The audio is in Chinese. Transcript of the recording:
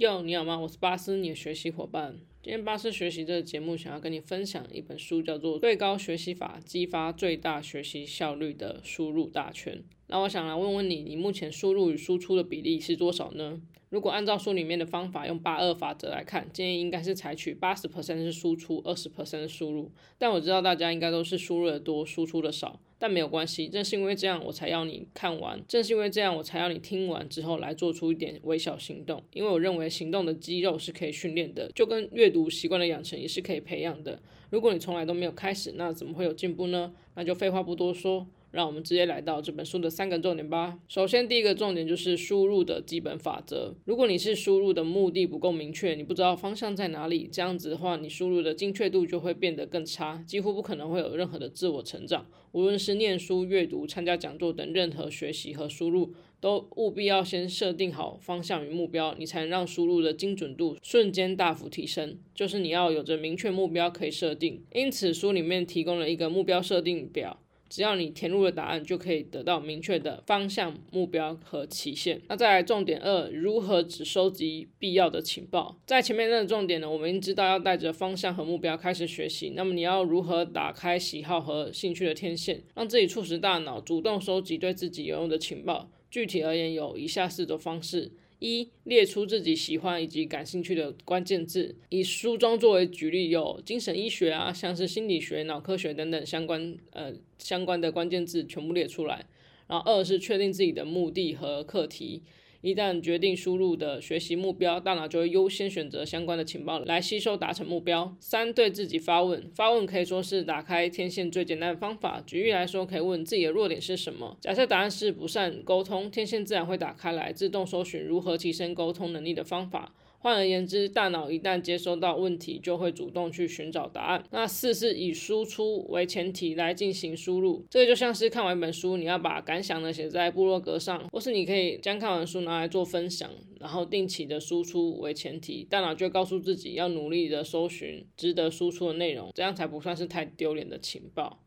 哟，你好吗？我是巴斯，你的学习伙伴。今天巴斯学习这个节目，想要跟你分享一本书，叫做《最高学习法：激发最大学习效率的输入大全》。那我想来问问你，你目前输入与输出的比例是多少呢？如果按照书里面的方法，用八二法则来看，建议应该是采取八十 percent 是输出，二十 percent 是输入。但我知道大家应该都是输入的多，输出的少。但没有关系，正是因为这样，我才要你看完；正是因为这样，我才要你听完之后来做出一点微小行动。因为我认为行动的肌肉是可以训练的，就跟阅读习惯的养成也是可以培养的。如果你从来都没有开始，那怎么会有进步呢？那就废话不多说。让我们直接来到这本书的三个重点吧。首先，第一个重点就是输入的基本法则。如果你是输入的目的不够明确，你不知道方向在哪里，这样子的话，你输入的精确度就会变得更差，几乎不可能会有任何的自我成长。无论是念书、阅读、参加讲座等任何学习和输入，都务必要先设定好方向与目标，你才能让输入的精准度瞬间大幅提升。就是你要有着明确目标可以设定。因此，书里面提供了一个目标设定表。只要你填入了答案，就可以得到明确的方向、目标和期限。那再来重点二，如何只收集必要的情报？在前面那个重点呢，我们已经知道要带着方向和目标开始学习。那么你要如何打开喜好和兴趣的天线，让自己促使大脑主动收集对自己有用的情报？具体而言，有以下四种方式。一列出自己喜欢以及感兴趣的关键字，以书中作为举例，有精神医学啊，像是心理学、脑科学等等相关呃相关的关键字全部列出来。然后二是确定自己的目的和课题。一旦决定输入的学习目标，大脑就会优先选择相关的情报来吸收，达成目标。三，对自己发问，发问可以说是打开天线最简单的方法。举例来说，可以问自己的弱点是什么。假设答案是不善沟通，天线自然会打开来，自动搜寻如何提升沟通能力的方法。换而言之，大脑一旦接收到问题，就会主动去寻找答案。那四是以输出为前提来进行输入，这个就像是看完一本书，你要把感想呢写在部落格上，或是你可以将看完书拿来做分享，然后定期的输出为前提，大脑就告诉自己要努力的搜寻值得输出的内容，这样才不算是太丢脸的情报。